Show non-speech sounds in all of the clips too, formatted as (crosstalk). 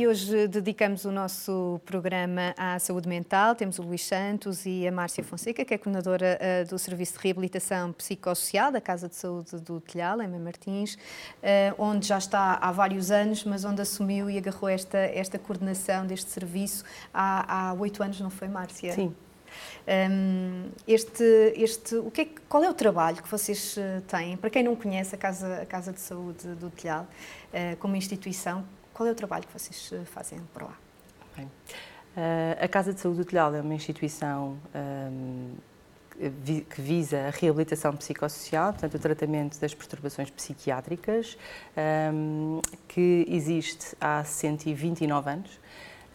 e hoje dedicamos o nosso programa à saúde mental. Temos o Luís Santos e a Márcia Fonseca, que é coordenadora uh, do Serviço de Reabilitação Psicossocial da Casa de Saúde do Telhal, em Martins, uh, onde já está há vários anos, mas onde assumiu e agarrou esta, esta coordenação deste serviço há oito anos, não foi, Márcia? Sim. Um, este, este, o que é, qual é o trabalho que vocês têm? Para quem não conhece a Casa, a Casa de Saúde do Telhal uh, como instituição, qual é o trabalho que vocês eh, fazem por lá? Bem, uh, a Casa de Saúde do Telhal é uma instituição um, que visa a reabilitação psicossocial, portanto, o tratamento das perturbações psiquiátricas, um, que existe há 129 anos.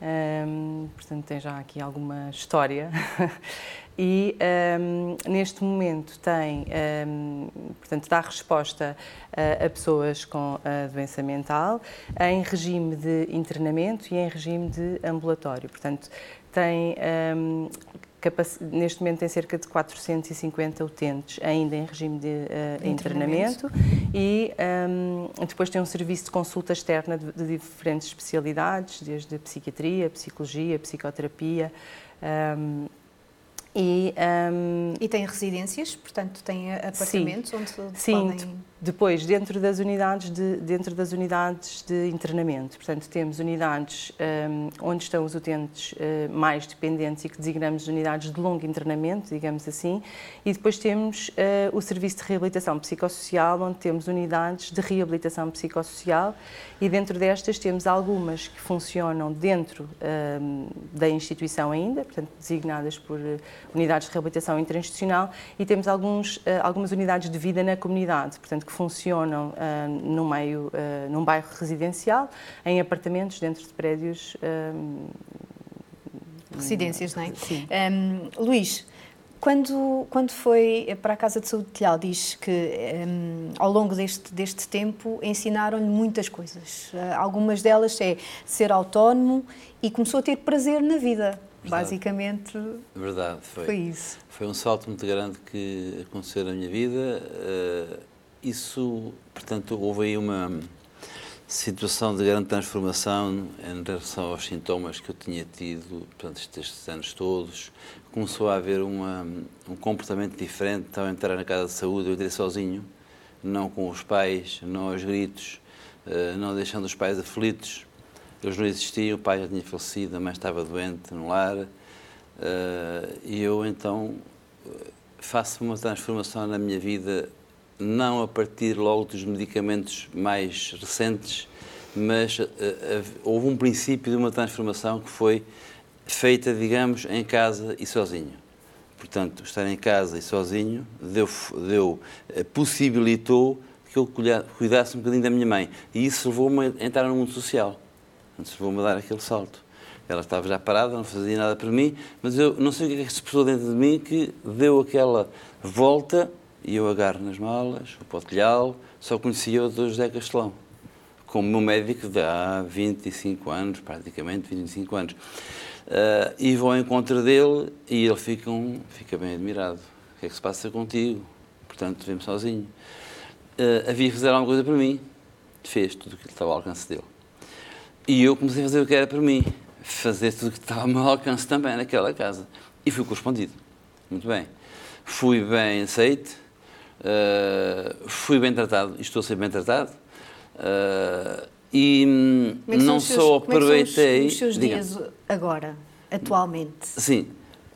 Um, portanto, tem já aqui alguma história. (laughs) e um, neste momento tem, um, portanto, dá resposta a, pessoas com a doença mental em regime de internamento e em regime de ambulatório. Portanto, tem neste momento tem cerca de 450 utentes ainda em regime de, uh, de internamento. e um, depois tem um serviço de consulta externa de, de diferentes especialidades, desde psiquiatria, psicologia, psicoterapia. Um, e, um, e tem residências, portanto tem apartamentos sim, onde sim, podem... depois dentro das unidades de dentro das unidades de internamento, portanto temos unidades um, onde estão os utentes uh, mais dependentes e que designamos unidades de longo internamento, digamos assim, e depois temos uh, o serviço de reabilitação psicossocial, onde temos unidades de reabilitação psicossocial e dentro destas temos algumas que funcionam dentro um, da instituição ainda, portanto designadas por unidades de reabilitação interinstitucional e temos alguns, eh, algumas unidades de vida na comunidade, portanto, que funcionam uh, no meio, uh, num bairro residencial, em apartamentos dentro de prédios. Residências, não é? Sim. Um, Luís, quando, quando foi para a Casa de Saúde de Telhal, diz que um, ao longo deste, deste tempo ensinaram-lhe muitas coisas. Uh, algumas delas é ser autónomo e começou a ter prazer na vida. Verdade. Basicamente, Verdade, foi. foi isso. Foi um salto muito grande que aconteceu na minha vida. Uh, isso, portanto, houve aí uma situação de grande transformação em relação aos sintomas que eu tinha tido portanto, estes anos todos. Começou a haver uma, um comportamento diferente. Estava a entrar na casa de saúde, eu entrei sozinho, não com os pais, não aos gritos, uh, não deixando os pais aflitos eles não existiam, o pai já tinha falecido, a mãe estava doente no lar, uh, e eu então faço uma transformação na minha vida, não a partir logo dos medicamentos mais recentes, mas uh, uh, houve um princípio de uma transformação que foi feita, digamos, em casa e sozinho. Portanto, estar em casa e sozinho deu, deu possibilitou que eu cuidasse um bocadinho da minha mãe. E isso levou-me a entrar no mundo social. Antes vou-me dar aquele salto. Ela estava já parada, não fazia nada por mim, mas eu não sei o que é que se passou dentro de mim que deu aquela volta e eu agarro nas malas, o potelhal, só conhecia o Dr. José Castelão, como meu médico de há 25 anos, praticamente 25 anos. Uh, e vou ao encontro dele e ele fica, um, fica bem admirado. O que é que se passa contigo? Portanto, vem-me sozinho. Uh, havia que fazer alguma coisa para mim. Fez tudo o que estava ao alcance dele. E eu comecei a fazer o que era para mim, fazer tudo o que estava ao meu alcance também naquela casa. E fui correspondido. Muito bem. Fui bem aceite, uh, fui bem tratado, estou a ser bem tratado. Uh, e é não só seus, aproveitei. Como é os, os seus dias agora, atualmente? Sim.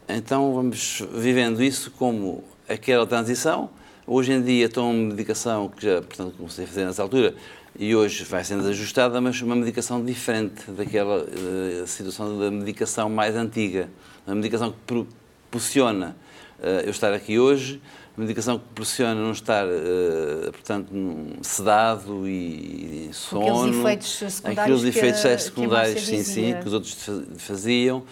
Então vamos vivendo isso como aquela transição. Hoje em dia estou uma medicação que já, portanto, comecei a fazer nessa altura, e hoje vai sendo ajustada, mas uma medicação diferente daquela uh, situação da medicação mais antiga. Uma medicação que proporciona uh, eu estar aqui hoje, uma medicação que proporciona não estar, uh, portanto, sedado e, e sono. Aqueles efeitos secundários. Aqueles efeitos que, secundários, sim, sim, que os outros faziam.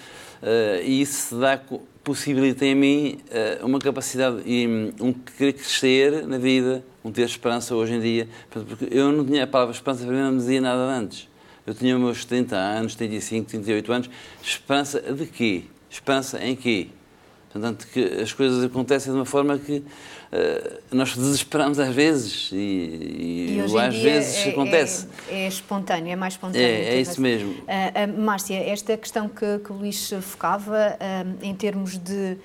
e isso dá possibilita em mim uma capacidade e um querer crescer na vida, um ter esperança hoje em dia. Porque eu não tinha a palavra esperança, para mim não me dizia nada antes. Eu tinha meus 30 anos, 35, 38 anos. Esperança de quê? Esperança em quê? Portanto, que as coisas acontecem de uma forma que uh, nós desesperamos às vezes e, e, e às vezes é, acontece. É, é, espontâneo, é mais espontâneo. É, é isso mesmo. Uh, uh, Márcia, esta questão que, que o Luís focava em termos de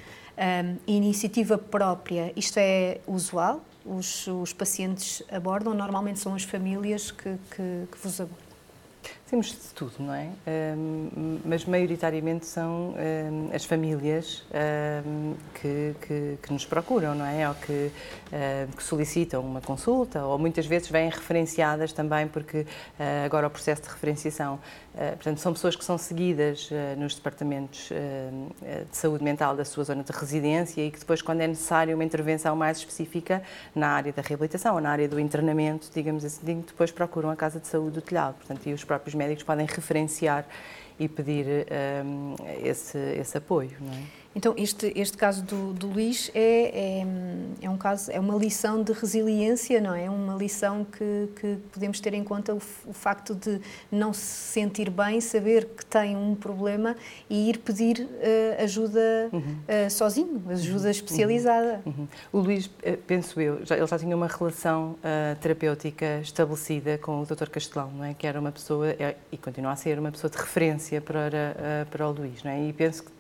iniciativa própria, isto é usual? Os, os pacientes abordam? Normalmente são as famílias que, que, que vos abordam? Temos de tudo, não é? Um, mas maioritariamente são um, as famílias um, que, que, que, nos procuram, não é? Ou que, que, solicitam uma consulta, ou muitas vezes vêm referenciadas também, porque uh, agora o processo de referenciação, uh, portanto, são pessoas que são seguidas uh, nos departamentos de saúde mental da sua zona de residência e que depois, quando é necessário uma intervenção mais específica na área da reabilitação ou na área do internamento, digamos assim, depois procuram a Casa de Saúde do Telhado, portanto, e os próprios médicos podem referenciar e pedir um, esse, esse apoio. Não é? Então, este, este caso do, do Luís é, é, caso, é uma lição de resiliência, não é? Uma lição que, que podemos ter em conta o, o, facto de não se sentir bem, saber que tem um problema e ir pedir uh, ajuda uhum. uh, sozinho, ajuda uhum. especializada. Uhum. O Luís, eh, penso eu, já, ele já tinha uma relação uh, terapêutica estabelecida com o Dr. Castelão, não é? Que era uma pessoa, é, e continua a ser, uma pessoa de referência para, para o Luís, não é? E penso que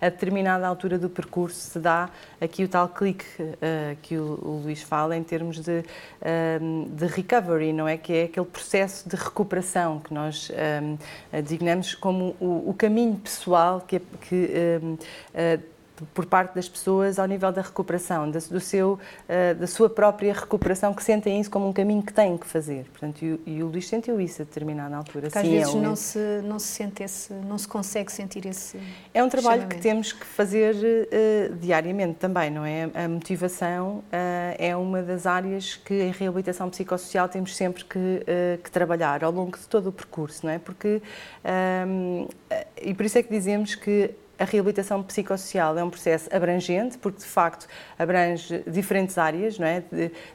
a determinada altura do percurso se dá aqui o tal clique uh, que o, o, Luís fala em termos de, uh, de recovery, não é? Que é aquele processo de recuperação que nós um, designamos como o, o, caminho pessoal que, que um, uh, por parte das pessoas ao nível da recuperação, da, do seu, uh, da sua própria recuperação, que sentem isso como um caminho que têm que fazer. Portanto, e, e o Luís sentiu isso a determinada altura. Sim, às vezes é não, se, não se sente esse, não se consegue sentir esse É um trabalho que temos que fazer uh, diariamente também, não é? A motivação uh, é uma das áreas que em reabilitação psicossocial temos sempre que, que trabalhar ao longo de todo o percurso, não é? Porque, um, e por isso é que dizemos que a reabilitação psicossocial é um processo abrangente, porque de facto abrange diferentes áreas, não é?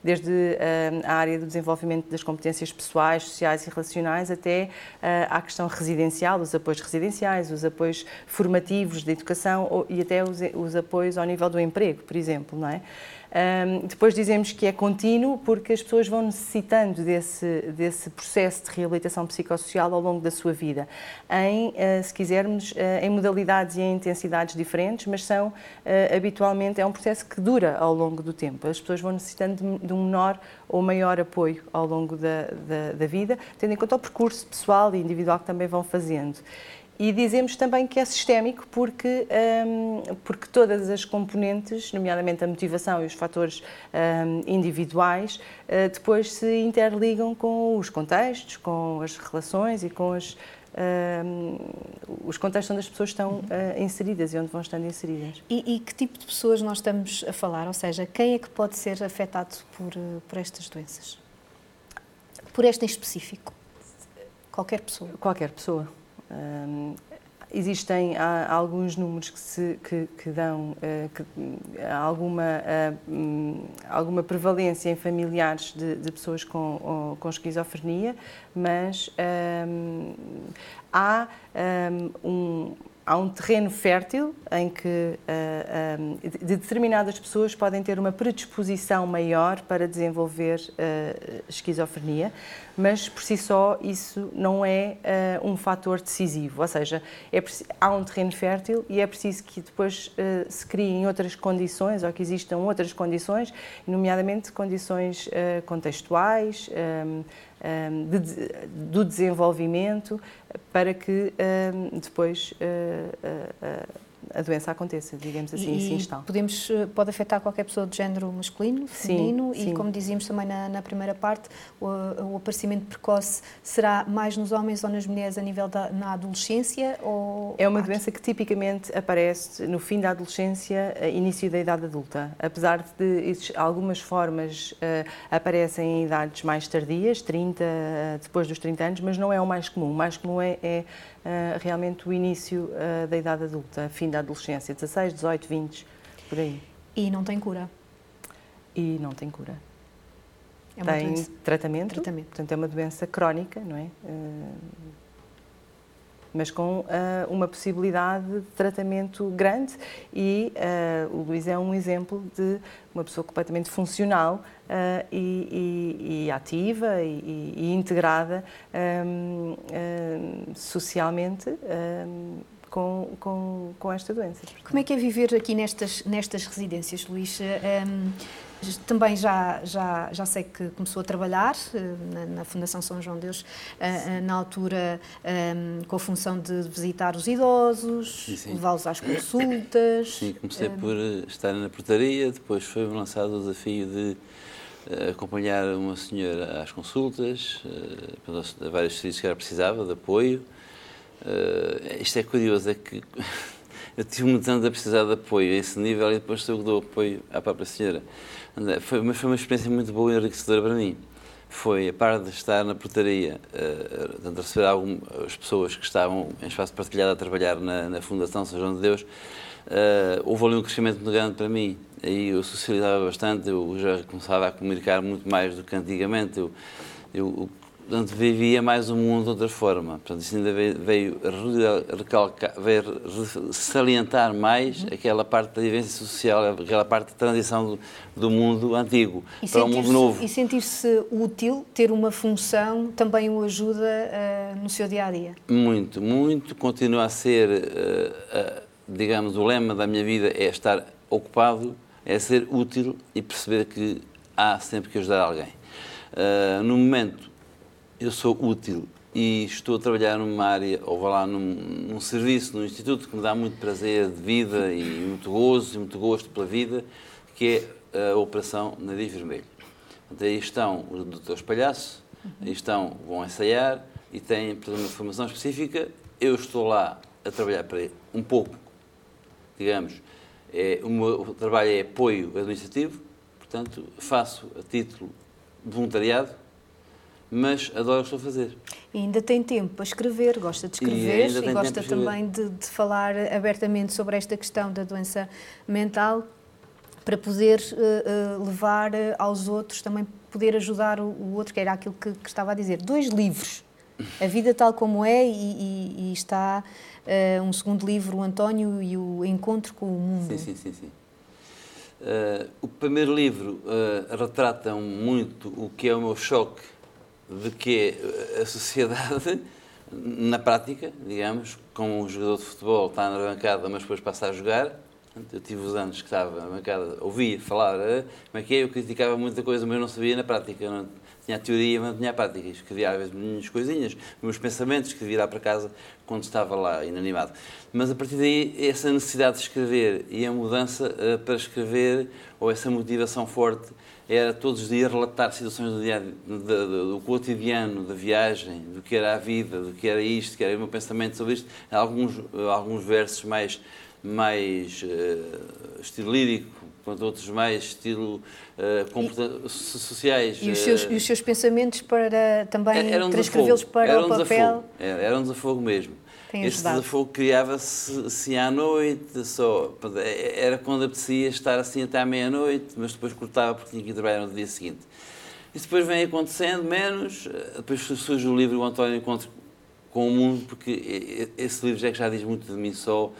desde uh, a área do desenvolvimento das competências pessoais, sociais e relacionais até uh, à questão residencial, os apoios residenciais, os apoios formativos de educação e até os apoios ao nível do emprego, por exemplo, não é? Um, depois dizemos que é contínuo porque as pessoas vão necessitando desse, desse processo de reabilitação psicossocial ao longo da sua vida, em, uh, se quisermos, uh, em modalidades e em intensidades diferentes, mas são, uh, habitualmente, é um processo que dura ao longo do tempo. As pessoas vão necessitando de, de um menor ou maior apoio ao longo da, da, da vida, tendo em conta o percurso pessoal e individual que também vão fazendo. E dizemos também que é sistémico porque, um, porque todas as componentes, nomeadamente a motivação e os fatores um, individuais, uh, depois se interligam com os contextos, com as relações e com as, um, os contextos onde as pessoas estão uh, inseridas e onde vão estando inseridas. E, e, que tipo de pessoas nós estamos a falar? Ou seja, quem é que pode ser afetado por, eh, por estas doenças? Por esta em específico? Qualquer pessoa? Qualquer pessoa. Um, existem há, alguns números que, se, que, que dão uh, que, alguma, uh, alguma prevalência em familiares de, de pessoas com, com esquizofrenia, mas um, há um, há um terreno fértil em que uh, de determinadas pessoas podem ter uma predisposição maior para desenvolver uh, esquizofrenia, mas por si só isso não é uh, um fator decisivo, ou seja, é, há um terreno fértil e é preciso que depois se criem outras condições ou que existam outras condições, nomeadamente condições contextuais, um, de, do desenvolvimento para que um, depois uh, uh, a doença aconteça, digamos assim, e, se instale. Podemos, eh, pode afetar qualquer pessoa de género masculino, feminino, sim, sim. e como dizíamos também na, na primeira parte, o, o, aparecimento precoce será mais nos homens ou nas mulheres a nível da na adolescência? Ou... É uma doença que tipicamente aparece no fim da adolescência, início da idade adulta. Apesar de algumas formas uh, aparecem em idades mais tardias, 30, uh, depois dos 30 anos, mas não é o mais comum. O mais comum é, é uh, realmente o início da idade adulta, fim da adolescência, 16, 18, 20, por aí. E não tem cura? E não tem cura. É tem tratamento, tratamento, portanto é uma doença crónica, não é? Uh, mas com uh, uma possibilidade de tratamento grande e uh, o Luís é um exemplo de uma pessoa completamente funcional e, e, e, ativa e, e integrada um, um, socialmente um, com, com, com, esta doença. Como é que é viver aqui nestas, nestas residências, Luís? também já, já, já sei que começou a trabalhar eh, na, na Fundação São João Deus, eh, eh, na altura com a função de visitar os idosos, levá-los às consultas. Sim, comecei por estar na portaria, depois foi-me lançado o desafio de acompanhar uma senhora às consultas, a vários serviços que ela precisava de apoio. Isto é curioso, é que (laughs) eu tive muito tanto a precisar de apoio a esse nível e depois eu que dou apoio à própria senhora. Foi, mas foi uma experiência muito boa e enriquecedora para mim. Foi, a par de estar na portaria, uh, receber algumas pessoas que estavam em espaço partilhado a trabalhar na, na Fundação São João de Deus, uh, houve ali um crescimento muito grande para mim. Aí eu socializava bastante, eu já começava a comunicar muito mais do que antigamente. Eu, eu portanto, vivia mais o mundo de outra forma. Portanto, isso ainda veio, veio, recalcar, veio salientar mais aquela parte da vivência social, aquela parte de transição do, do mundo antigo e para o mundo novo. E sentir-se útil, ter uma função, também o ajuda uh, no seu dia a dia? Muito, muito. Continua a ser, uh, uh, digamos, o lema da minha vida é estar ocupado, é ser útil e perceber que há sempre que ajudar alguém. no momento eu sou útil e estou a trabalhar numa área, ou vá lá, num, num, serviço, num instituto que me dá muito prazer de vida e muito gozo e muito gosto pela vida, que é a Operação Nariz Vermelho. Portanto, aí estão os doutores palhaço, aí estão, vão ensaiar e têm uma formação específica. Eu estou lá a trabalhar para um pouco, digamos, é, o meu trabalho é apoio administrativo, portanto, faço a título voluntariado, mas adoro o que estou a fazer. E ainda tem tempo para escrever, gosta de escrever e, e gosta também de, de, falar abertamente sobre esta questão da doença mental para poder uh, uh, levar uh, aos outros, também poder ajudar o, o outro, que era aquilo que, que, estava a dizer. Dois livros, A Vida Tal Como É, e, e, e está um segundo livro, O António e o Encontro com o Mundo. Sim, sim, sim. sim. o primeiro livro retrata muito o que é o meu choque de que a sociedade, (laughs) na prática, digamos, como um jogador de futebol está na bancada, mas depois passa a jogar, eu tive os anos que estava na bancada, ouvia falar, ah, como é que é, eu criticava muita coisa, mas não sabia na prática, não tinha a teoria, mas não tinha a prática, escrevia às vezes minhas coisinhas, meus pensamentos, escrevia lá para casa quando estava lá inanimado. Mas a partir daí, essa necessidade de escrever e a mudança ah, para escrever, ou essa motivação forte, era todos os dias relatar situações do, dia, do, do, do, cotidiano, da viagem, do que era a vida, do que era isto, que era o meu pensamento sobre isto. Alguns, alguns versos mais, mais uh, estilo lírico, quanto outros mais estilo uh, sociais. E os, seus, uh, e os seus pensamentos para também transcrevê-los para era o papel? Era, era um desafogo mesmo tem Esse desafogo criava-se assim à noite, só, era quando apetecia estar assim até à meia-noite, mas depois cortava porque tinha que trabalhar no dia seguinte. Isso depois vem acontecendo menos, depois surge o livro O António Encontro com o Mundo, porque esse livro já que já diz muito de mim só,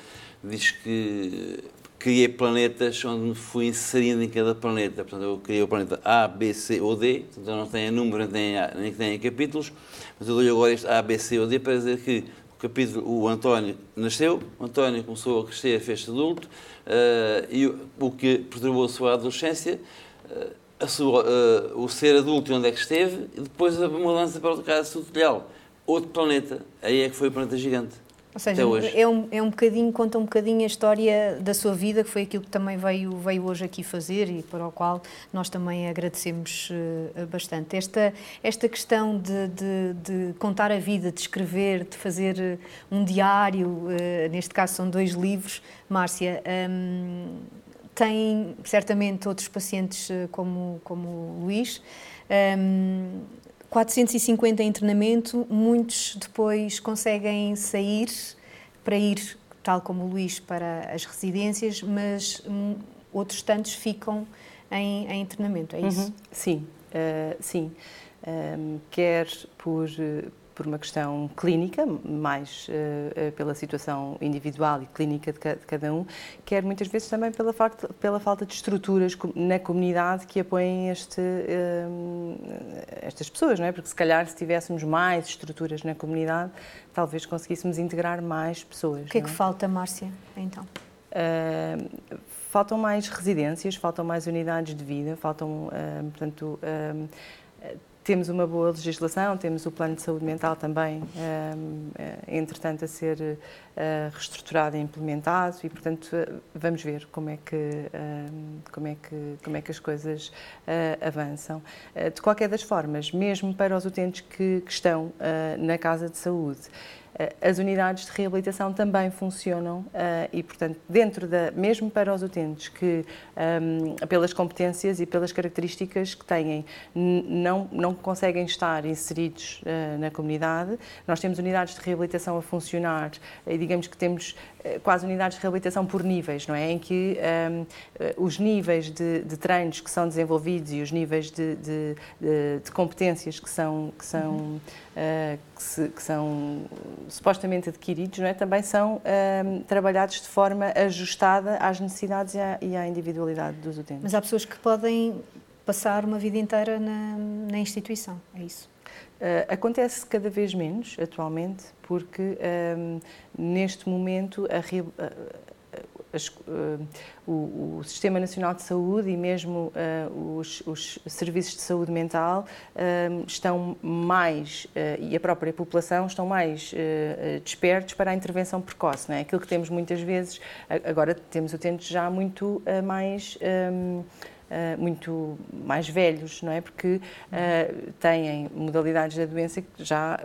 diz que criei planetas onde fui inserindo em cada planeta. Portanto, eu criei o planeta A, B, C ou D, portanto, não tem número nem, nem tem capítulos, mas eu dou-lhe agora este A, B, C ou D para dizer que capítulo, o António nasceu, o António começou a crescer, fez-se adulto, uh, e o, o, que perturbou a sua adolescência, uh, sua, uh, o ser adulto onde é que esteve, e depois a mudança para o caso tutorial. Outro planeta, aí é que foi o planeta gigante. Ou seja, é um, é um bocadinho, conta um bocadinho a história da sua vida, que foi aquilo que também veio, veio hoje aqui fazer e para o qual nós também agradecemos uh, bastante. Esta, esta questão de, de, de, contar a vida, de escrever, de fazer eh, um diário, uh, neste caso são dois livros, Márcia, um, tem certamente outros pacientes como, como o Luís. Um, 450 em treinamento, muitos depois conseguem sair para ir, tal como o Luís, para as residências, mas hum, outros tantos ficam em, em treinamento, é isso? Uhum. Sim, uh, sim. Um, quer por, por uma questão clínica, mais uh, pela situação individual e clínica de, ca de, cada um, quer muitas vezes também pela, facto, pela falta de estruturas na comunidade que apoiem este, uh, estas pessoas, não é? Porque se calhar se tivéssemos mais estruturas na comunidade, talvez conseguíssemos integrar mais pessoas. O que é que é? falta, Márcia, então? Uh, faltam mais residências, faltam mais unidades de vida, faltam, portanto, temos uma boa legislação, temos o plano de saúde mental também, eh, entretanto, a ser eh, reestruturado e implementado e, portanto, vamos ver como é que, como é que, como é que as coisas eh, avançam. De qualquer das formas, mesmo para os utentes que, que estão na casa de saúde, eh, as unidades de reabilitação também funcionam eh, e, portanto, dentro da, mesmo para os utentes que, ehm, pelas competências e pelas características que têm, não, não conseguem estar inseridos uh, na comunidade, nós temos unidades de reabilitação a funcionar e digamos que temos quase unidades de reabilitação por níveis, não é? Em que ehm, os níveis de, de, treinos que são desenvolvidos e os níveis de, de, de competências que são, que são, uhum. uh, que, se, que são supostamente adquiridos, não é? também são um, trabalhados de forma ajustada às necessidades e à, e à, individualidade dos utentes. Mas há pessoas que podem passar uma vida inteira na, na instituição, é isso? Uh, acontece cada vez menos atualmente, porque um, neste momento a, as, uh, o, o, Sistema Nacional de Saúde e mesmo uh, os, os, serviços de saúde mental uh, estão mais, e a própria população, estão mais despertos para a intervenção precoce. Não é? Aquilo que temos muitas vezes, agora temos utentes já muito mais. Um, Uh, muito mais velhos, não é? Porque têm modalidades da doença que já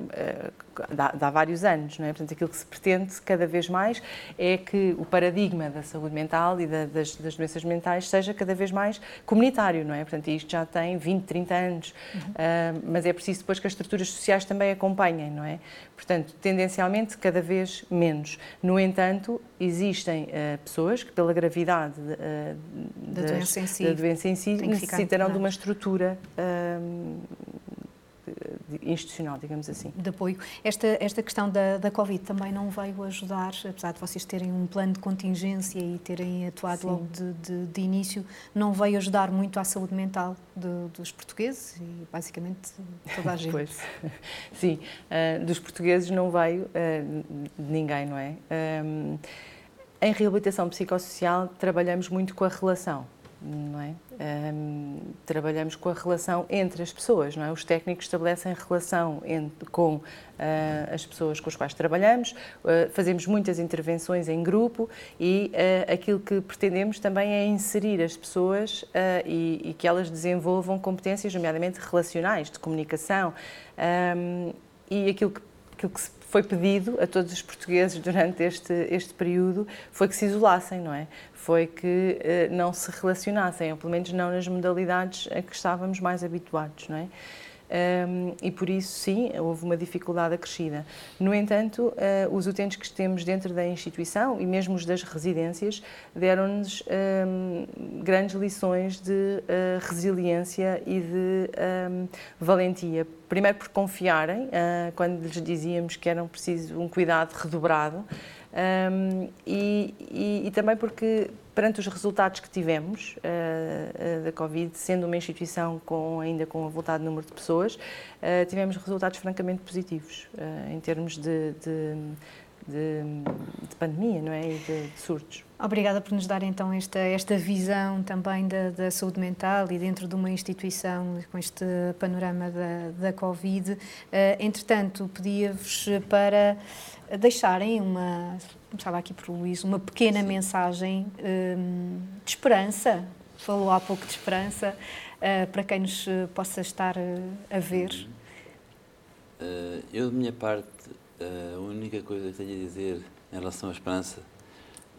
dá, dá, vários anos, não é? Portanto, aquilo que se pretende cada vez mais é que o paradigma da saúde mental e da, das, das, doenças mentais seja cada vez mais comunitário, não é? Portanto, isto já tem 20, 30 anos, uhum. uh, mas é preciso depois que as estruturas sociais também acompanhem, não é? Portanto, tendencialmente cada vez menos. No entanto, existem uh, pessoas que pela gravidade uh, da, das, doença si, da doença em si necessitarão de uma estrutura institucional, digamos assim. De apoio. Esta, esta questão da, da Covid também não veio ajudar, apesar de vocês terem um plano de contingência e terem atuado Sim. logo de, de, de, início, não veio ajudar muito à saúde mental de, dos portugueses e basicamente toda a (laughs) gente. pois. Sim, uh, dos portugueses não veio uh, ninguém, não é? Um, em reabilitação psicossocial trabalhamos muito com a relação não é? Um, trabalhamos com a relação entre as pessoas, não é? Os técnicos estabelecem relação entre, com uh, as pessoas com as quais trabalhamos, uh, fazemos muitas intervenções em grupo e uh, aquilo que pretendemos também é inserir as pessoas e, e, que elas desenvolvam competências, nomeadamente relacionais, de comunicação. Um, e aquilo que, aquilo que se foi pedido a todos os portugueses durante este, este período foi que se isolassem, não é? Foi que eh, não se relacionassem, ou pelo menos não nas modalidades a que estávamos mais habituados, não é? Um, e por isso, sim, houve uma dificuldade acrescida. No entanto, uh, os utentes que temos dentro da instituição e mesmo os das residências deram-nos um, grandes lições de uh, resiliência e de um, valentia. Primeiro, por confiarem, uh, quando lhes dizíamos que era preciso um cuidado redobrado, e, e, e também porque perante os resultados que tivemos uh, uh, da Covid, sendo uma instituição com, ainda com um voltado número de pessoas, uh, tivemos resultados francamente positivos em termos de, de, de, de, pandemia não é? e de, de, surtos. Obrigada por nos dar então esta, esta visão também da, da, saúde mental e dentro de uma instituição com este panorama da, da Covid. entretanto, pedia-vos para deixarem uma, começava aqui por Luís, uma pequena Sim. mensagem um, de esperança, falou há pouco de esperança, uh, para quem nos eh, possa estar uh, a ver. Uh, eu, de minha parte, a única coisa que tenho a dizer em relação à esperança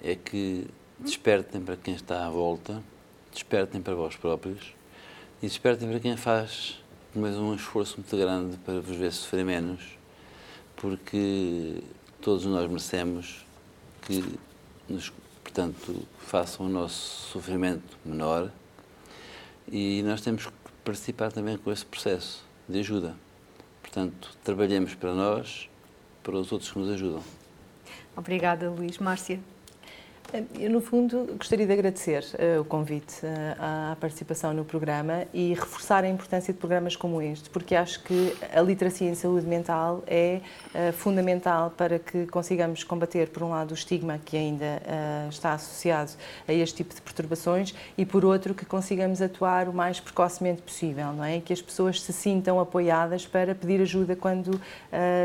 é que despertem para quem está à volta, despertem para vós próprios e despertem para quem faz mais um esforço muito grande para vos ver sofrer menos, porque todos nós merecemos que nos, portanto, façam o nosso sofrimento menor e nós temos que participar também com esse processo de ajuda. Portanto, trabalhemos para nós, para os outros que nos ajudam. Obrigada, Luís. Márcia. Eu, no fundo, gostaria de agradecer uh, o convite uh, à participação no programa e reforçar a importância de programas como este, porque acho que a literacia em saúde mental é uh, fundamental para que consigamos combater, por um lado, o estigma que ainda está associado a este tipo de perturbações e, por outro, que consigamos atuar o mais precocemente possível, não é? Que as pessoas se sintam apoiadas para pedir ajuda quando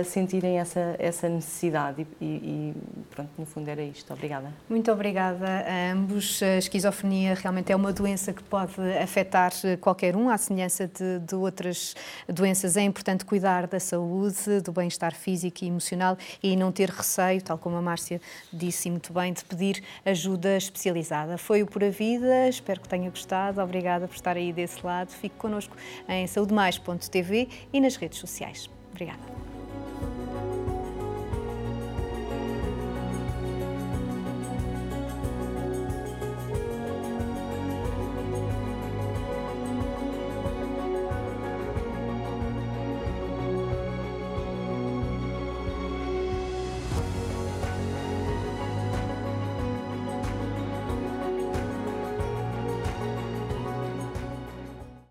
sentirem essa, essa necessidade. E, e, pronto, no fundo, era isto. Obrigada. Muito obrigada a ambos. A esquizofrenia realmente é uma doença que pode afetar qualquer um, à semelhança de, de outras doenças. É importante cuidar da saúde, do bem-estar físico e emocional e não ter receio, tal como a Márcia disse muito bem, de pedir ajuda especializada. Foi o Pura Vida, espero que tenha gostado. Obrigada por estar aí desse lado. Fique connosco em saudemais.tv e nas redes sociais. Obrigada.